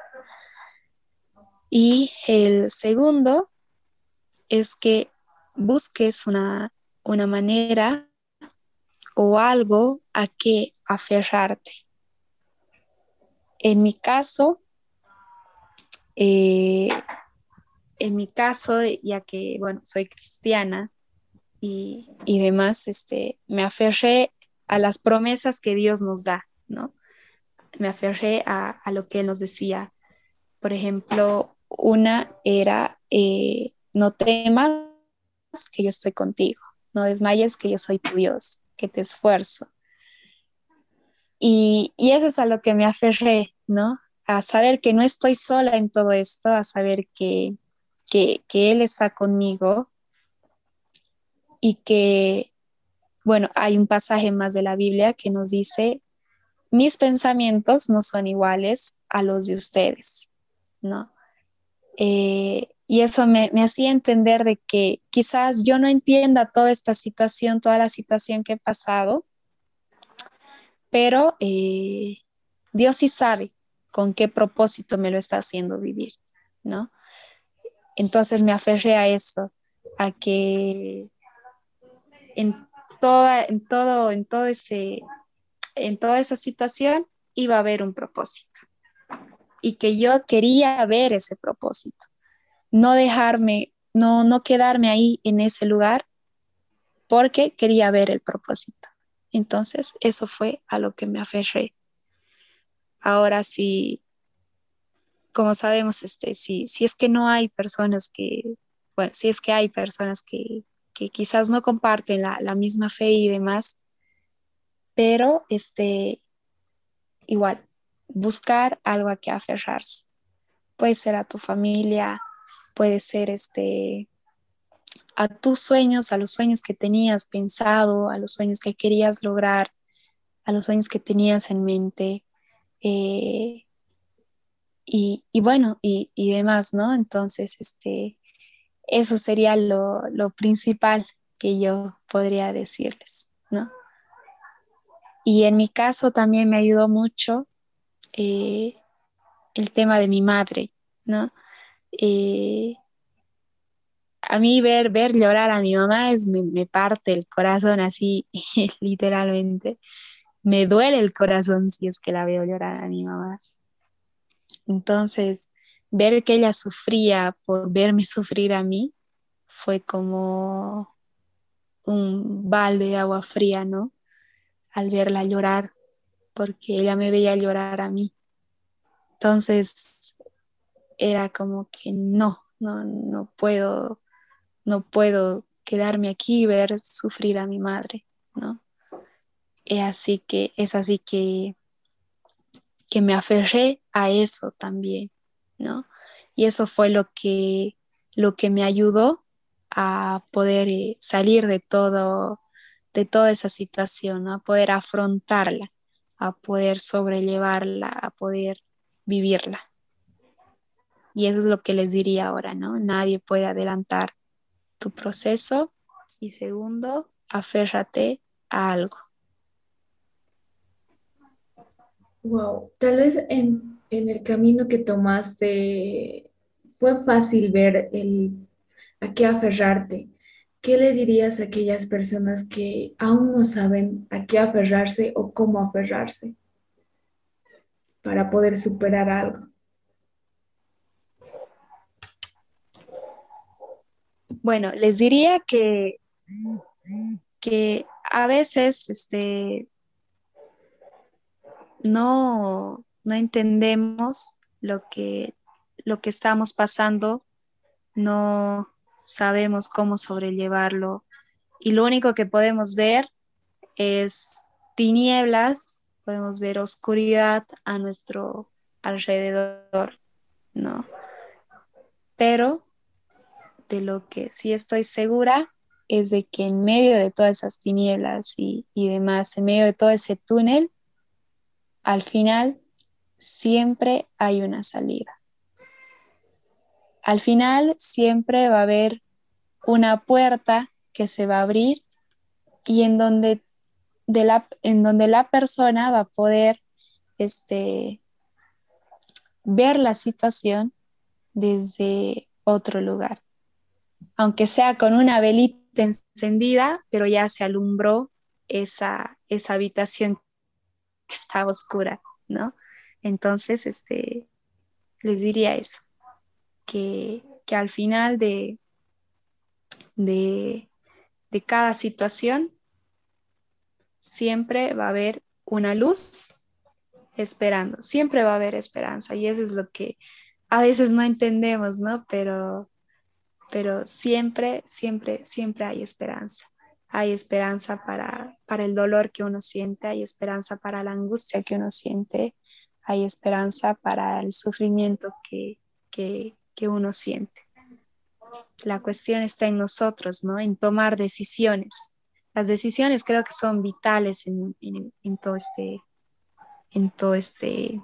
[SPEAKER 2] Y el segundo es que busques una, una manera o algo a que aferrarte. En mi caso, eh, en mi caso, ya que, bueno, soy cristiana y, demás, este, me aferré a las promesas que Dios nos da, ¿no? Me aferré a, lo que Él nos decía. Por ejemplo, una era, eh, no temas que yo estoy contigo, no desmayes que yo soy tu Dios, que te esfuerzo. Y, y eso es a lo que me aferré, ¿no? A saber que no estoy sola en todo esto, a saber que, que, Él está conmigo y que, bueno, hay un pasaje más de la Biblia que nos dice, mis pensamientos no son iguales a los de ustedes, ¿no? Eh, y eso me, hacía entender de que quizás yo no entienda toda esta situación, toda la situación que he pasado, pero eh, Dios sí sabe con qué propósito me lo está haciendo vivir, ¿no? Entonces me aferré a esto, a que en toda, en todo, en todo ese, en toda esa situación iba a haber un propósito y que yo quería ver ese propósito, no dejarme, no, no quedarme ahí en ese lugar porque quería ver el propósito. Entonces, eso fue a lo que me aferré. Ahora sí, como sabemos, este, si, si es que no hay personas que, bueno, si es que hay personas que, quizás no comparten la, misma fe y demás, pero este, igual, buscar algo a que aferrarse. Puede ser a tu familia, puede ser este, a tus sueños, a los sueños que tenías pensado, a los sueños que querías lograr, a los sueños que tenías en mente. Eh, y, bueno, y, demás, ¿no? Entonces, este, eso sería lo, principal que yo podría decirles, ¿no? Y en mi caso también me ayudó mucho eh, el tema de mi madre, ¿no? Eh, a mí ver, ver llorar a mi mamá es, me, me parte el corazón así, literalmente. Me duele el corazón si es que la veo llorar a mi mamá. Entonces, ver que ella sufría por verme sufrir a mí fue como un balde de agua fría, ¿no? Al verla llorar, porque ella me veía llorar a mí. Entonces, era como que no, no, no puedo, no puedo quedarme aquí y ver sufrir a mi madre, ¿no? Es así que, es así que que me aferré a eso también, ¿no? Y eso fue lo que, lo que me ayudó a poder eh, salir de todo, de toda esa situación, a poder afrontarla, a poder sobrellevarla, a poder vivirla. Y eso es lo que les diría ahora, ¿no? Nadie puede adelantar tu proceso. Y segundo, aférrate a algo.
[SPEAKER 3] Wow, tal vez en, el camino que tomaste fue fácil ver el, a qué aferrarte. ¿Qué le dirías a aquellas personas que aún no saben a qué aferrarse o cómo aferrarse para poder superar algo?
[SPEAKER 2] Bueno, les diría que, que a veces este, no, no entendemos lo que, lo que estamos pasando, no sabemos cómo sobrellevarlo y lo único que podemos ver es tinieblas, podemos ver oscuridad a nuestro alrededor, ¿no? Pero de lo que sí estoy segura es de que en medio de todas esas tinieblas y, y demás, en medio de todo ese túnel, al final siempre hay una salida. Al final siempre va a haber una puerta que se va a abrir y en donde de la, en donde la persona va a poder este, ver la situación desde otro lugar. Aunque sea con una velita encendida, pero ya se alumbró esa, esa habitación que estaba oscura, ¿no? Entonces, este, les diría eso, que, que al final de, de, de cada situación siempre va a haber una luz esperando, siempre va a haber esperanza y eso es lo que a veces no entendemos, ¿no? Pero, pero siempre, siempre, siempre hay esperanza. Hay esperanza para, para el dolor que uno siente, hay esperanza para la angustia que uno siente, hay esperanza para el sufrimiento que, que, que uno siente. La cuestión está en nosotros, ¿no? En tomar decisiones. Las decisiones creo que son vitales en, en, todo este, en todo este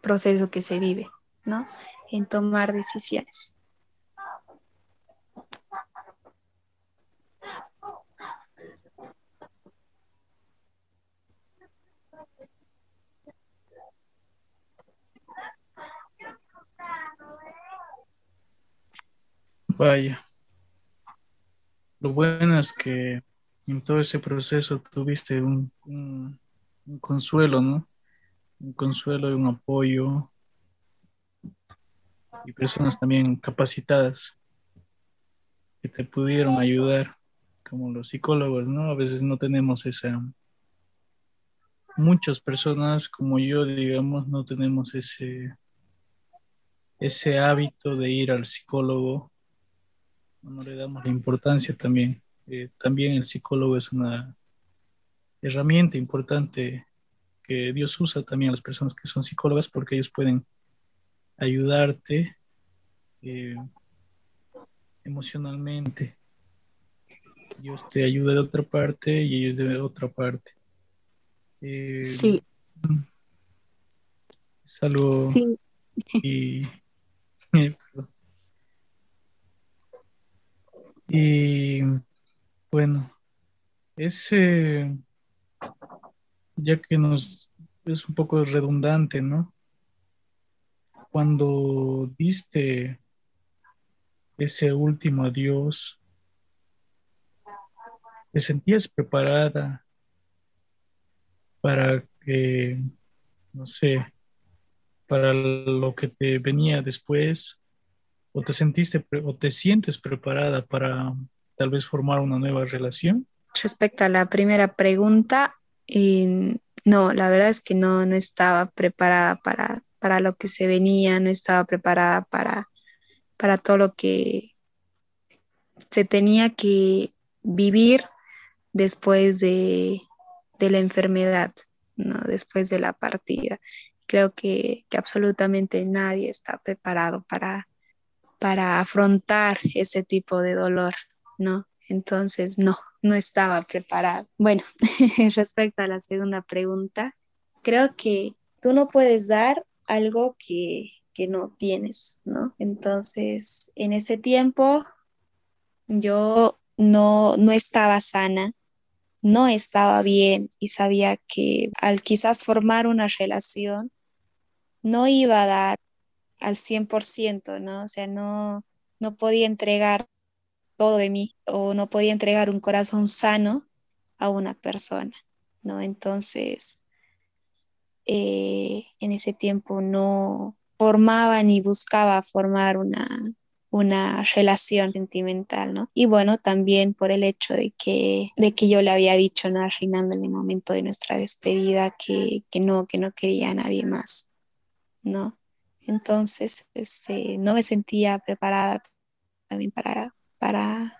[SPEAKER 2] proceso que se vive, ¿no? En tomar decisiones.
[SPEAKER 1] Vaya. Lo bueno es que en todo ese proceso tuviste un, consuelo, ¿no? Un consuelo y un apoyo y personas también capacitadas que te pudieron ayudar, como los psicólogos, ¿no? A veces no tenemos esa... Muchas personas como yo, digamos, no tenemos ese, ese hábito de ir al psicólogo, no le damos la importancia también. Eh, también el psicólogo es una herramienta importante que Dios usa también a las personas que son psicólogas porque ellos pueden ayudarte eh, emocionalmente. Dios te ayuda de otra parte y ellos de otra parte.
[SPEAKER 2] Eh, sí.
[SPEAKER 1] Es algo... Sí. Y, y bueno, ese ya que nos es un poco redundante, ¿no? Cuando diste ese último adiós, ¿te sentías preparada para que, no sé, para lo que te venía después? ¿O te sentiste o te sientes preparada para tal vez formar una nueva relación?
[SPEAKER 2] Respecto a la primera pregunta, no, la verdad es que no, no estaba preparada para, para lo que se venía, no estaba preparada para, para todo lo que se tenía que vivir después de, la enfermedad, ¿no? después de la partida. Creo que, que absolutamente nadie está preparado para, para afrontar ese tipo de dolor, ¿no? Entonces, no, no estaba preparado. Bueno, respecto a la segunda pregunta, creo que tú no puedes dar algo que, no tienes, ¿no? Entonces, en ese tiempo yo no, no estaba sana, no estaba bien y sabía que al quizás formar una relación no iba a dar al 100%, ¿no? O sea, no, no podía entregar todo de mí o no podía entregar un corazón sano a una persona, ¿no? Entonces, eh, en ese tiempo no formaba ni buscaba formar una, una relación sentimental, ¿no? Y bueno, también por el hecho de que, de que yo le había dicho ¿no? a Reinando en el momento de nuestra despedida que, que no, que no quería a nadie más, ¿no? Entonces, este, no me sentía preparada también para, para,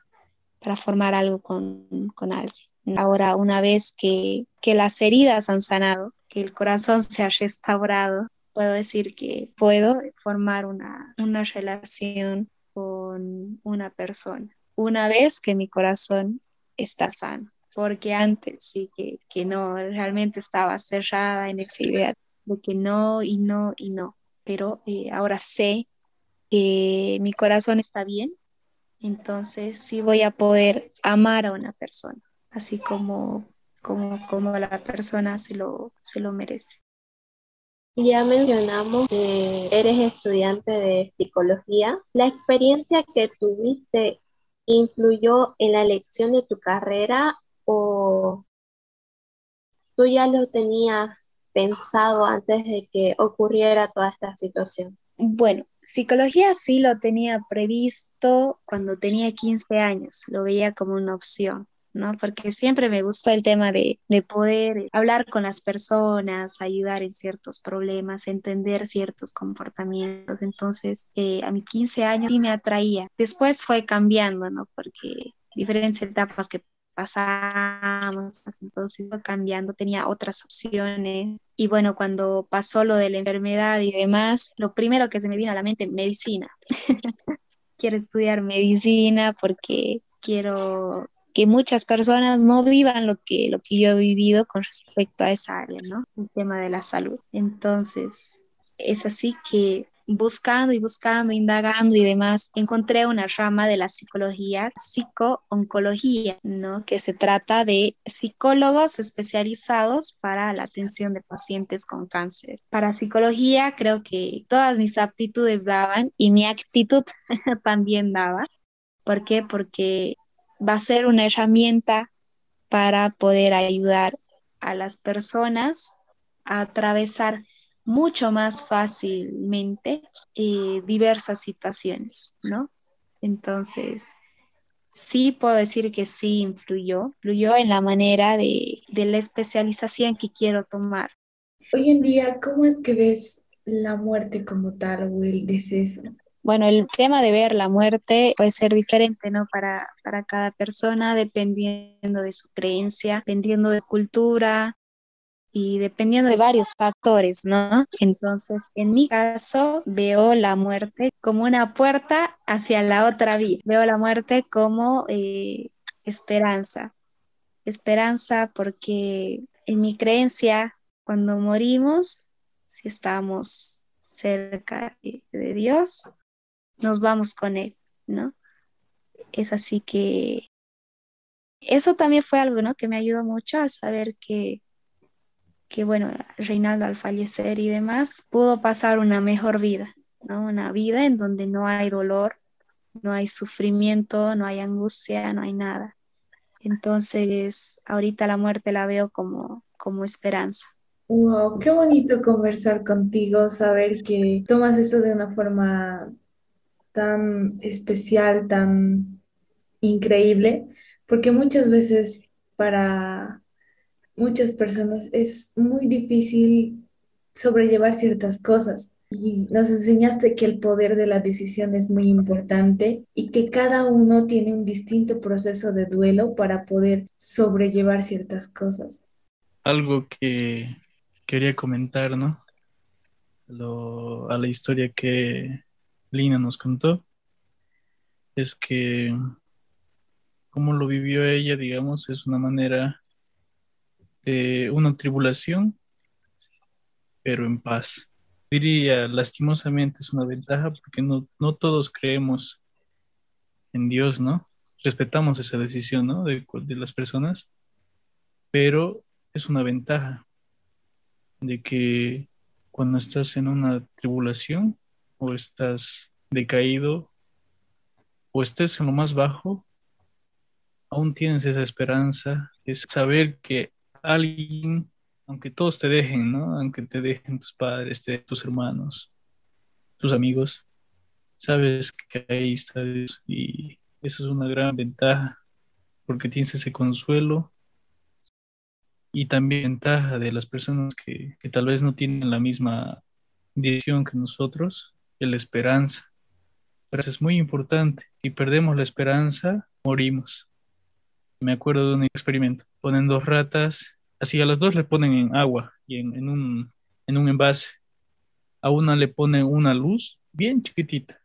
[SPEAKER 2] para formar algo con, con, alguien. Ahora, una vez que, que las heridas han sanado, que el corazón se ha restaurado, puedo decir que puedo formar una, una relación con una persona. Una vez que mi corazón está sano, porque antes sí que, que no, realmente estaba cerrada en esa idea de que no y no y no, pero eh, ahora sé que mi corazón está bien, entonces sí voy a poder amar a una persona, así como, como, como la persona se lo, se lo merece.
[SPEAKER 4] Ya mencionamos que eres estudiante de psicología. ¿La experiencia que tuviste influyó en la elección de tu carrera o tú ya lo tenías pensado antes de que ocurriera toda esta situación?
[SPEAKER 2] Bueno, psicología sí lo tenía previsto cuando tenía 15 años, lo veía como una opción. ¿no? Porque siempre me gusta el tema de, poder hablar con las personas, ayudar en ciertos problemas, entender ciertos comportamientos. Entonces, eh, a mis 15 años sí me atraía. Después fue cambiando, ¿no? Porque diferentes etapas que pasamos, entonces fue cambiando, tenía otras opciones. Y bueno, cuando pasó lo de la enfermedad y demás, lo primero que se me vino a la mente, medicina. quiero estudiar medicina porque quiero que muchas personas no vivan lo que, lo que yo he vivido con respecto a esa área, ¿no? El tema de la salud. Entonces, es así que buscando y buscando, indagando y demás, encontré una rama de la psicología, psico-oncología, ¿no? Que se trata de psicólogos especializados para la atención de pacientes con cáncer. Para psicología creo que todas mis aptitudes daban y mi actitud también daba. ¿Por qué? Porque va a ser una herramienta para poder ayudar a las personas a atravesar mucho más fácilmente eh, diversas situaciones, ¿no? Entonces, sí puedo decir que sí influyó, influyó en la manera de, de la especialización que quiero tomar.
[SPEAKER 3] Hoy en día, ¿cómo es que ves la muerte como tal o el deceso?
[SPEAKER 2] Bueno, el tema de ver la muerte puede ser diferente, ¿no? Para, para cada persona, dependiendo de su creencia, dependiendo de cultura y dependiendo de varios factores, ¿no? Entonces, en mi caso, veo la muerte como una puerta hacia la otra vida. Veo la muerte como eh, esperanza. Esperanza porque en mi creencia, cuando morimos, si estamos cerca de Dios, nos vamos con él, ¿no? Es así que eso también fue algo, ¿no? Que me ayudó mucho a saber que, que, bueno, Reinaldo al fallecer y demás pudo pasar una mejor vida, ¿no? Una vida en donde no hay dolor, no hay sufrimiento, no hay angustia, no hay nada. Entonces, ahorita la muerte la veo como, como esperanza.
[SPEAKER 3] Wow, qué bonito conversar contigo, saber que tomas esto de una forma tan especial, tan increíble, porque muchas veces para muchas personas es muy difícil sobrellevar ciertas cosas. Y nos enseñaste que el poder de la decisión es muy importante y que cada uno tiene un distinto proceso de duelo para poder sobrellevar ciertas cosas.
[SPEAKER 1] Algo que quería comentar, ¿no? a la historia que Lina nos contó, es que como lo vivió ella, digamos, es una manera de una tribulación, pero en paz. Diría, lastimosamente es una ventaja porque no, no todos creemos en Dios, ¿no? Respetamos esa decisión, ¿no? De las personas, pero es una ventaja de que cuando estás en una tribulación, o estás decaído o estés en lo más bajo, aún tienes esa esperanza, es saber que alguien, aunque todos te dejen, ¿no? Aunque te dejen tus padres, tus hermanos, tus amigos, sabes que ahí está Dios y esa es una gran ventaja porque tienes ese consuelo y también ventaja de las personas que, que tal vez no tienen la misma dirección que nosotros, la esperanza. Pero es muy importante. Si perdemos la esperanza, morimos. Me acuerdo de un experimento. Ponen dos ratas, así a las dos le ponen en agua y en, un, en un envase. A una le ponen una luz bien chiquitita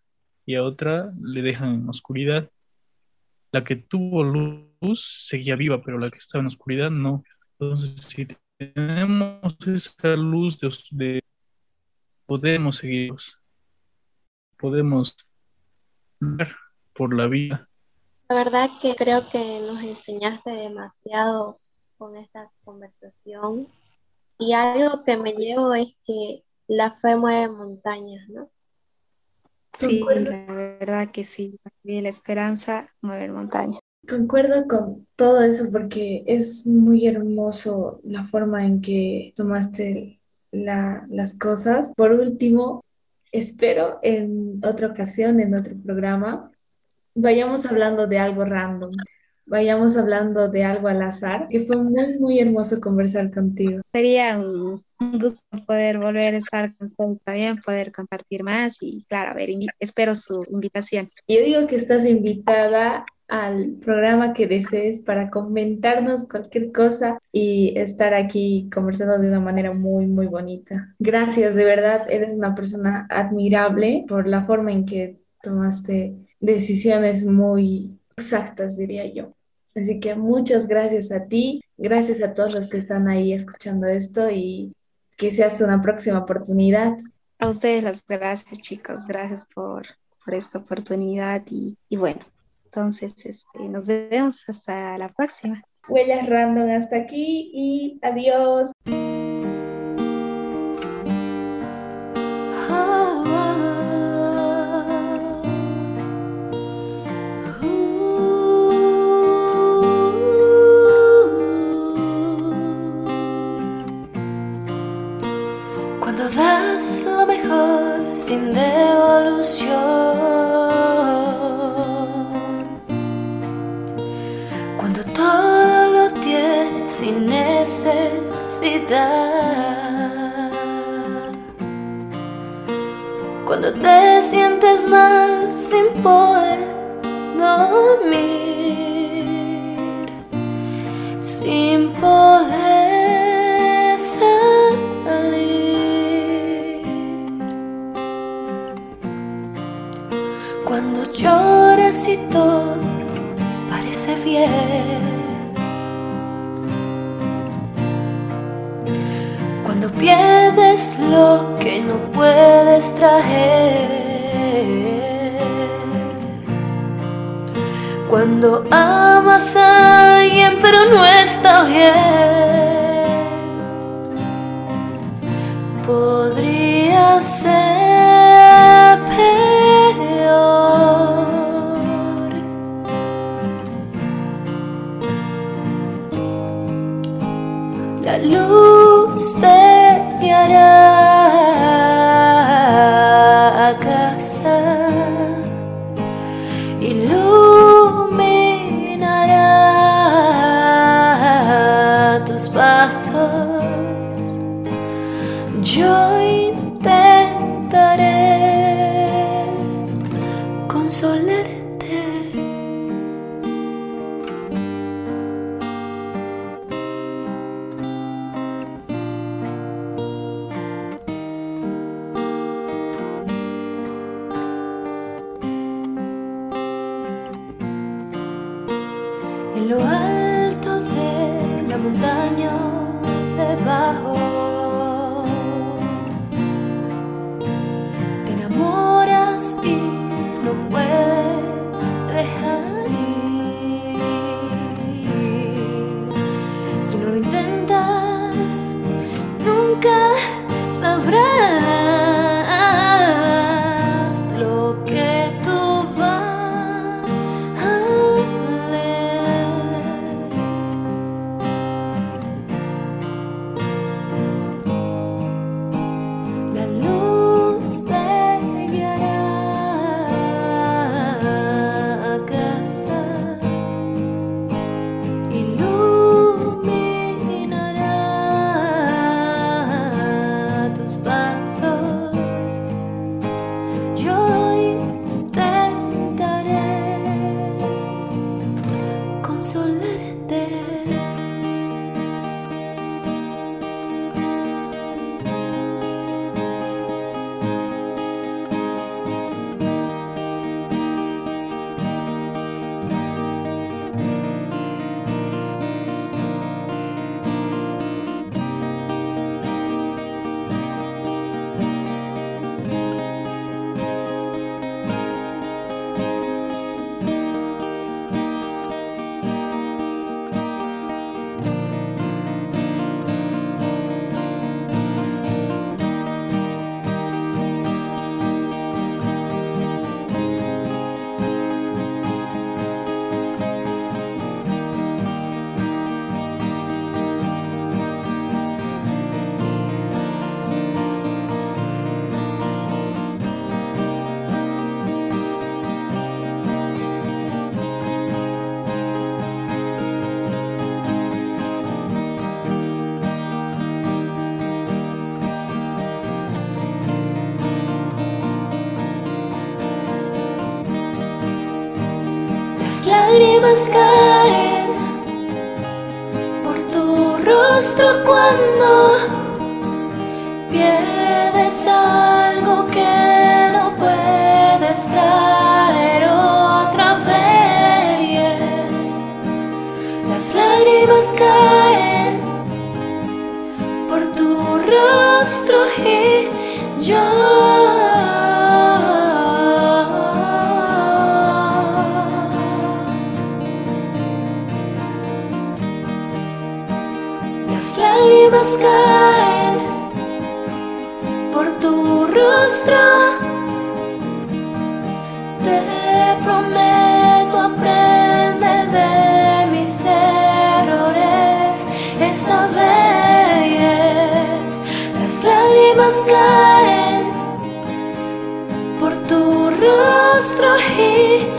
[SPEAKER 1] y a otra le dejan en oscuridad. La que tuvo luz seguía viva, pero la que estaba en oscuridad no. Entonces, si tenemos esa luz de, de podemos seguirlos podemos ver por la vida.
[SPEAKER 4] La verdad que creo que nos enseñaste demasiado con esta conversación. Y algo que me llevo es que la fe mueve montañas, ¿no?
[SPEAKER 2] Sí, la verdad que sí. Y la esperanza mueve montañas.
[SPEAKER 3] Concuerdo con todo eso porque es muy hermoso la forma en que tomaste la- las cosas. Por último, espero en otra ocasión, en otro programa, vayamos hablando de algo random, vayamos hablando de algo al azar, que fue muy, muy hermoso conversar contigo.
[SPEAKER 2] Sería un, un gusto poder volver a estar con ustedes también, poder compartir más y claro, a ver, espero su invitación.
[SPEAKER 3] Yo digo que estás invitada al programa que desees para comentarnos cualquier cosa y estar aquí conversando de una manera muy, muy bonita. Gracias, de verdad, eres una persona admirable por la forma en que tomaste decisiones muy exactas, diría yo. Así que muchas gracias a ti, gracias a todos los que están ahí escuchando esto y que sea hasta una próxima oportunidad.
[SPEAKER 2] A ustedes las gracias, chicos, gracias por, por esta oportunidad y, y bueno, entonces este, nos vemos hasta la próxima.
[SPEAKER 3] Huellas random hasta aquí y adiós.
[SPEAKER 5] En lo alto de la montaña debajo caen por tu rostro cuando pierdes algo que no puedes traer otra vez. Las lágrimas caen lágrimas caen por tu rostro. Te prometo aprender de mis errores esta vez. Las lágrimas caen por tu rostro y